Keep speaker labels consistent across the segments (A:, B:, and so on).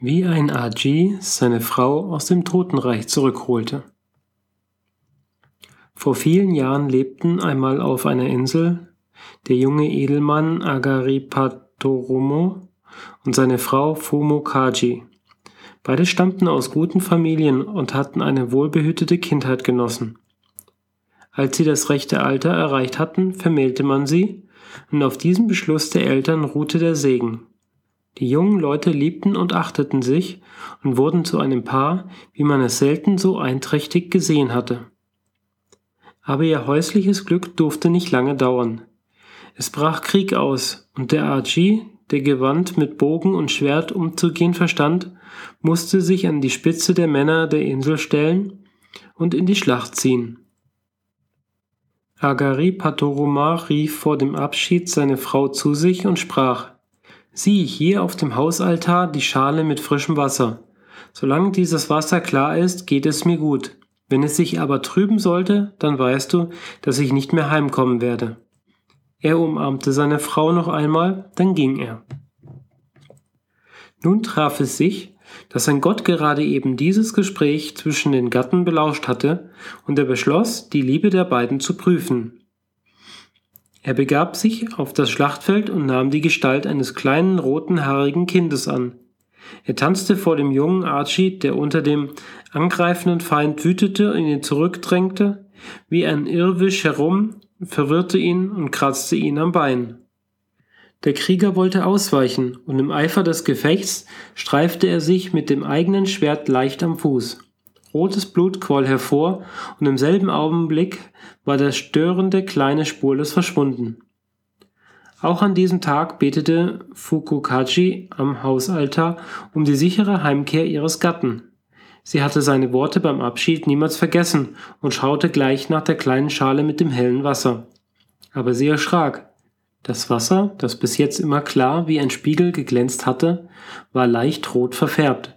A: wenn Aji seine Frau aus dem Totenreich zurückholte. Vor vielen Jahren lebten einmal auf einer Insel der junge Edelmann Agaripatoromo und seine Frau Fumo Kaji. Beide stammten aus guten Familien und hatten eine wohlbehütete Kindheit genossen. Als sie das rechte Alter erreicht hatten, vermählte man sie, und auf diesem Beschluss der Eltern ruhte der Segen. Die jungen Leute liebten und achteten sich und wurden zu einem Paar, wie man es selten so einträchtig gesehen hatte. Aber ihr häusliches Glück durfte nicht lange dauern. Es brach Krieg aus, und der Aji, der gewandt mit Bogen und Schwert umzugehen verstand, musste sich an die Spitze der Männer der Insel stellen und in die Schlacht ziehen. Agari Patoruma rief vor dem Abschied seine Frau zu sich und sprach Sieh hier auf dem Hausaltar die Schale mit frischem Wasser. Solange dieses Wasser klar ist, geht es mir gut. Wenn es sich aber trüben sollte, dann weißt du, dass ich nicht mehr heimkommen werde. Er umarmte seine Frau noch einmal, dann ging er. Nun traf es sich, dass ein Gott gerade eben dieses Gespräch zwischen den Gatten belauscht hatte, und er beschloss, die Liebe der beiden zu prüfen. Er begab sich auf das Schlachtfeld und nahm die Gestalt eines kleinen roten haarigen Kindes an. Er tanzte vor dem jungen Archie, der unter dem angreifenden Feind wütete und ihn zurückdrängte, wie ein Irrwisch herum, verwirrte ihn und kratzte ihn am Bein. Der Krieger wollte ausweichen, und im Eifer des Gefechts streifte er sich mit dem eigenen Schwert leicht am Fuß. Rotes Blut quoll hervor, und im selben Augenblick war der störende kleine spurlos verschwunden. Auch an diesem Tag betete Fukukaji am Hausaltar um die sichere Heimkehr ihres Gatten. Sie hatte seine Worte beim Abschied niemals vergessen und schaute gleich nach der kleinen Schale mit dem hellen Wasser. Aber sie erschrak. Das Wasser, das bis jetzt immer klar wie ein Spiegel geglänzt hatte, war leicht rot verfärbt.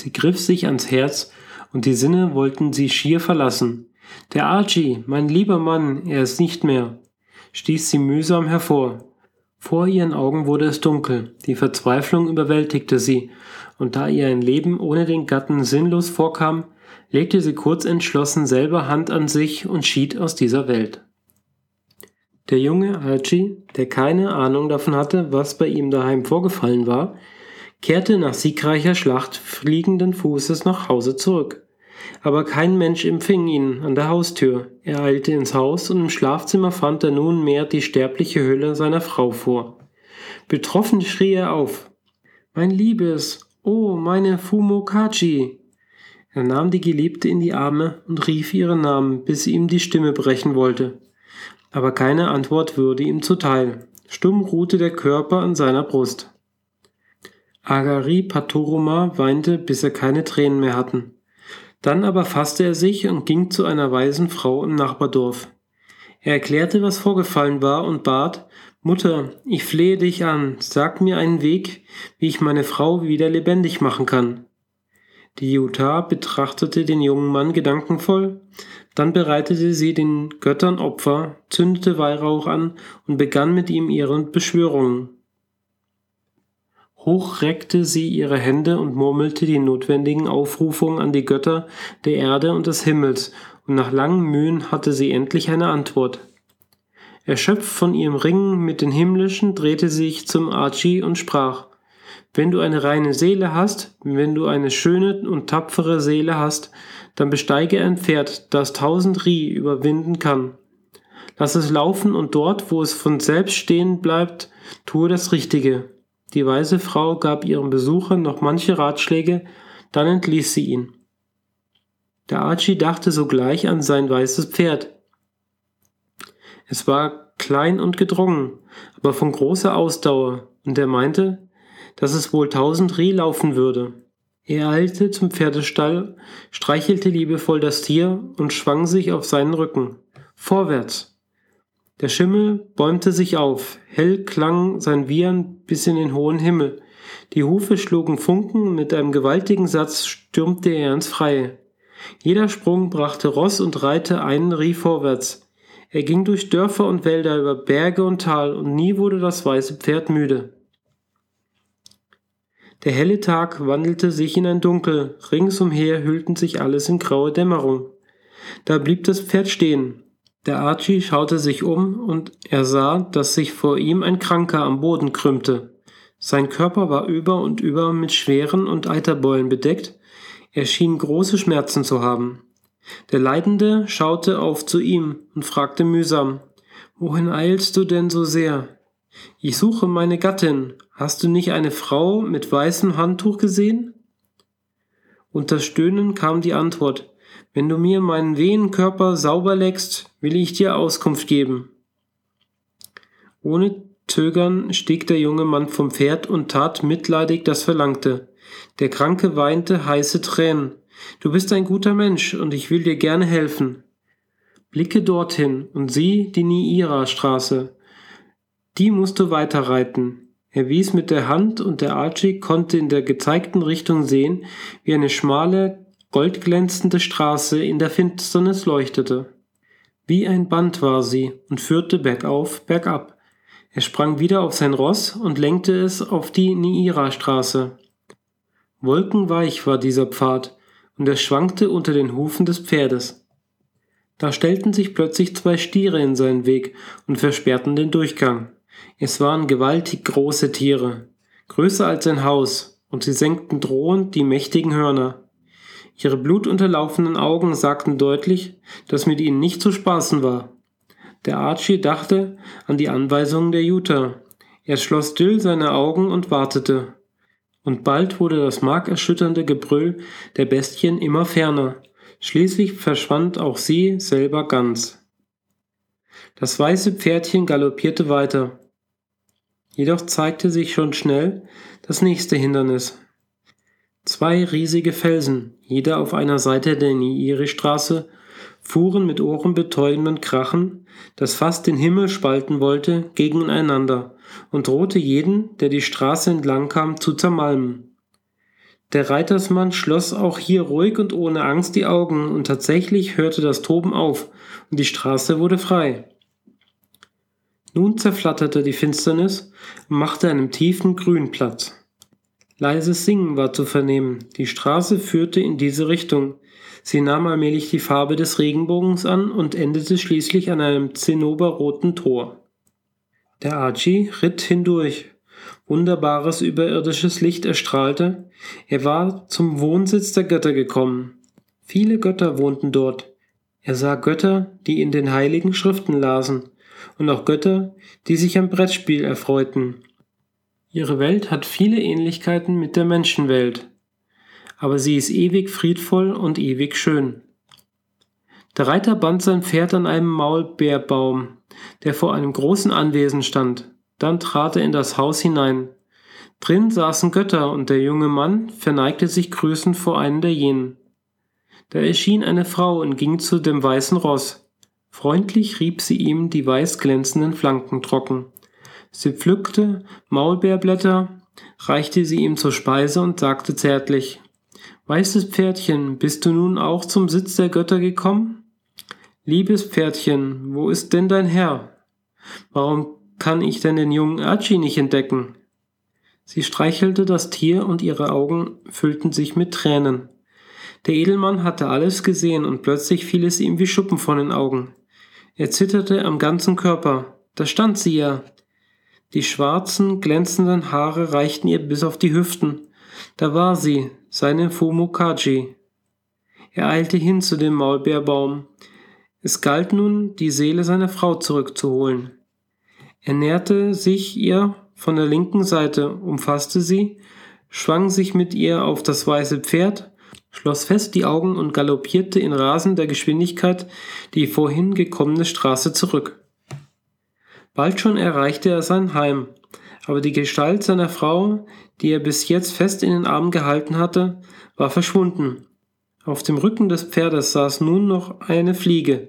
A: Sie griff sich ans Herz und die Sinne wollten sie schier verlassen. Der Archie, mein lieber Mann, er ist nicht mehr, stieß sie mühsam hervor. Vor ihren Augen wurde es dunkel, die Verzweiflung überwältigte sie, und da ihr ein Leben ohne den Gatten sinnlos vorkam, legte sie kurz entschlossen selber Hand an sich und schied aus dieser Welt. Der junge Archie, der keine Ahnung davon hatte, was bei ihm daheim vorgefallen war, kehrte nach siegreicher Schlacht fliegenden Fußes nach Hause zurück. Aber kein Mensch empfing ihn an der Haustür. Er eilte ins Haus und im Schlafzimmer fand er nunmehr die sterbliche Hülle seiner Frau vor. Betroffen schrie er auf. Mein Liebes, oh, meine Fumokachi! Er nahm die Geliebte in die Arme und rief ihren Namen, bis ihm die Stimme brechen wollte. Aber keine Antwort würde ihm zuteil. Stumm ruhte der Körper an seiner Brust. Agari Patoruma weinte, bis er keine Tränen mehr hatten. Dann aber fasste er sich und ging zu einer weisen Frau im Nachbardorf. Er erklärte, was vorgefallen war und bat, Mutter, ich flehe dich an, sag mir einen Weg, wie ich meine Frau wieder lebendig machen kann. Die Jutta betrachtete den jungen Mann gedankenvoll, dann bereitete sie den Göttern Opfer, zündete Weihrauch an und begann mit ihm ihre Beschwörungen. Hoch reckte sie ihre Hände und murmelte die notwendigen Aufrufungen an die Götter der Erde und des Himmels, und nach langen Mühen hatte sie endlich eine Antwort. Erschöpft von ihrem Ringen mit den Himmlischen drehte sie sich zum Archie und sprach, wenn du eine reine Seele hast, wenn du eine schöne und tapfere Seele hast, dann besteige ein Pferd, das tausend Rie überwinden kann. Lass es laufen und dort, wo es von selbst stehen bleibt, tue das Richtige. Die weise Frau gab ihrem Besucher noch manche Ratschläge, dann entließ sie ihn. Der Archie dachte sogleich an sein weißes Pferd. Es war klein und gedrungen, aber von großer Ausdauer, und er meinte, dass es wohl tausend Reh laufen würde. Er eilte zum Pferdestall, streichelte liebevoll das Tier und schwang sich auf seinen Rücken. Vorwärts! Der Schimmel bäumte sich auf, hell klang sein Wiehern bis in den hohen Himmel. Die Hufe schlugen Funken, mit einem gewaltigen Satz stürmte er ins Freie. Jeder Sprung brachte Ross und Reiter einen Rie vorwärts. Er ging durch Dörfer und Wälder, über Berge und Tal, und nie wurde das weiße Pferd müde. Der helle Tag wandelte sich in ein Dunkel, ringsumher hüllten sich alles in graue Dämmerung. Da blieb das Pferd stehen. Der Archie schaute sich um und er sah, dass sich vor ihm ein Kranker am Boden krümmte. Sein Körper war über und über mit schweren und Eiterbeulen bedeckt, er schien große Schmerzen zu haben. Der Leidende schaute auf zu ihm und fragte mühsam, Wohin eilst du denn so sehr? Ich suche meine Gattin. Hast du nicht eine Frau mit weißem Handtuch gesehen? Unter Stöhnen kam die Antwort, wenn du mir meinen wehen Körper sauber leckst, will ich dir Auskunft geben. Ohne Zögern stieg der junge Mann vom Pferd und tat mitleidig das Verlangte. Der Kranke weinte heiße Tränen. Du bist ein guter Mensch und ich will dir gerne helfen. Blicke dorthin und sieh die Niira-Straße. Die musst du weiterreiten. Er wies mit der Hand und der Archie konnte in der gezeigten Richtung sehen, wie eine schmale, goldglänzende Straße in der Finsternis leuchtete. Wie ein Band war sie und führte bergauf, bergab. Er sprang wieder auf sein Ross und lenkte es auf die Niira-Straße. Wolkenweich war dieser Pfad, und er schwankte unter den Hufen des Pferdes. Da stellten sich plötzlich zwei Stiere in seinen Weg und versperrten den Durchgang. Es waren gewaltig große Tiere, größer als ein Haus, und sie senkten drohend die mächtigen Hörner. Ihre blutunterlaufenen Augen sagten deutlich, dass mit ihnen nicht zu spaßen war. Der Archie dachte an die Anweisungen der Jutta. Er schloss still seine Augen und wartete. Und bald wurde das markerschütternde Gebrüll der Bestien immer ferner. Schließlich verschwand auch sie selber ganz. Das weiße Pferdchen galoppierte weiter. Jedoch zeigte sich schon schnell das nächste Hindernis. Zwei riesige Felsen, jeder auf einer Seite der Niiri-Straße, fuhren mit ohrenbetäubendem Krachen, das fast den Himmel spalten wollte, gegeneinander und drohte jeden, der die Straße entlang kam, zu zermalmen. Der Reitersmann schloss auch hier ruhig und ohne Angst die Augen, und tatsächlich hörte das Toben auf, und die Straße wurde frei. Nun zerflatterte die Finsternis und machte einem tiefen Grün Platz. Leises Singen war zu vernehmen, die Straße führte in diese Richtung. Sie nahm allmählich die Farbe des Regenbogens an und endete schließlich an einem zinnoberroten Tor. Der Archie ritt hindurch. Wunderbares überirdisches Licht erstrahlte. Er war zum Wohnsitz der Götter gekommen. Viele Götter wohnten dort. Er sah Götter, die in den heiligen Schriften lasen und auch Götter, die sich am Brettspiel erfreuten. Ihre Welt hat viele Ähnlichkeiten mit der Menschenwelt, aber sie ist ewig friedvoll und ewig schön. Der Reiter band sein Pferd an einem Maulbeerbaum, der vor einem großen Anwesen stand. Dann trat er in das Haus hinein. Drin saßen Götter, und der junge Mann verneigte sich grüßend vor einen der jenen. Da erschien eine Frau und ging zu dem weißen Ross. Freundlich rieb sie ihm die weiß glänzenden Flanken trocken. Sie pflückte Maulbeerblätter, reichte sie ihm zur Speise und sagte zärtlich Weißes Pferdchen, bist du nun auch zum Sitz der Götter gekommen? Liebes Pferdchen, wo ist denn dein Herr? Warum kann ich denn den jungen Archie nicht entdecken? Sie streichelte das Tier und ihre Augen füllten sich mit Tränen. Der Edelmann hatte alles gesehen und plötzlich fiel es ihm wie Schuppen von den Augen. Er zitterte am ganzen Körper. Da stand sie ja. Die schwarzen, glänzenden Haare reichten ihr bis auf die Hüften. Da war sie, seine Fumukaji. Er eilte hin zu dem Maulbeerbaum. Es galt nun, die Seele seiner Frau zurückzuholen. Er näherte sich ihr von der linken Seite, umfasste sie, schwang sich mit ihr auf das weiße Pferd schloss fest die Augen und galoppierte in rasender Geschwindigkeit die vorhin gekommene Straße zurück. Bald schon erreichte er sein Heim, aber die Gestalt seiner Frau, die er bis jetzt fest in den Armen gehalten hatte, war verschwunden. Auf dem Rücken des Pferdes saß nun noch eine Fliege.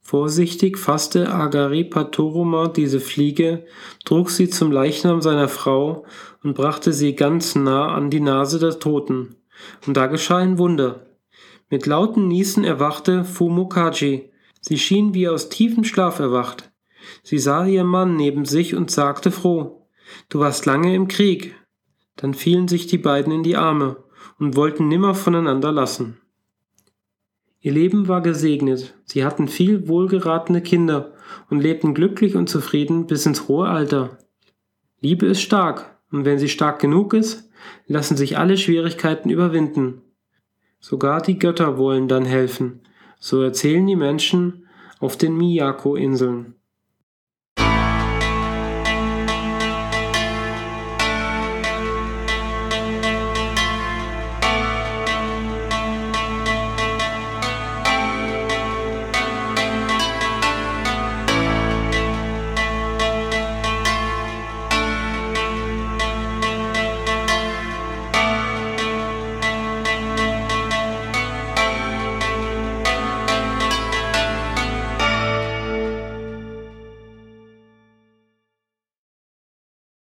A: Vorsichtig fasste Agaripatoruma diese Fliege, trug sie zum Leichnam seiner Frau und brachte sie ganz nah an die Nase der Toten. Und da geschah ein Wunder. Mit lauten Niesen erwachte Fumokaji. Sie schien wie aus tiefem Schlaf erwacht. Sie sah ihr Mann neben sich und sagte froh, Du warst lange im Krieg. Dann fielen sich die beiden in die Arme und wollten nimmer voneinander lassen. Ihr Leben war gesegnet, sie hatten viel wohlgeratene Kinder und lebten glücklich und zufrieden bis ins hohe Alter. Liebe ist stark, und wenn sie stark genug ist, lassen sich alle Schwierigkeiten überwinden. Sogar die Götter wollen dann helfen, so erzählen die Menschen auf den Miyako-Inseln.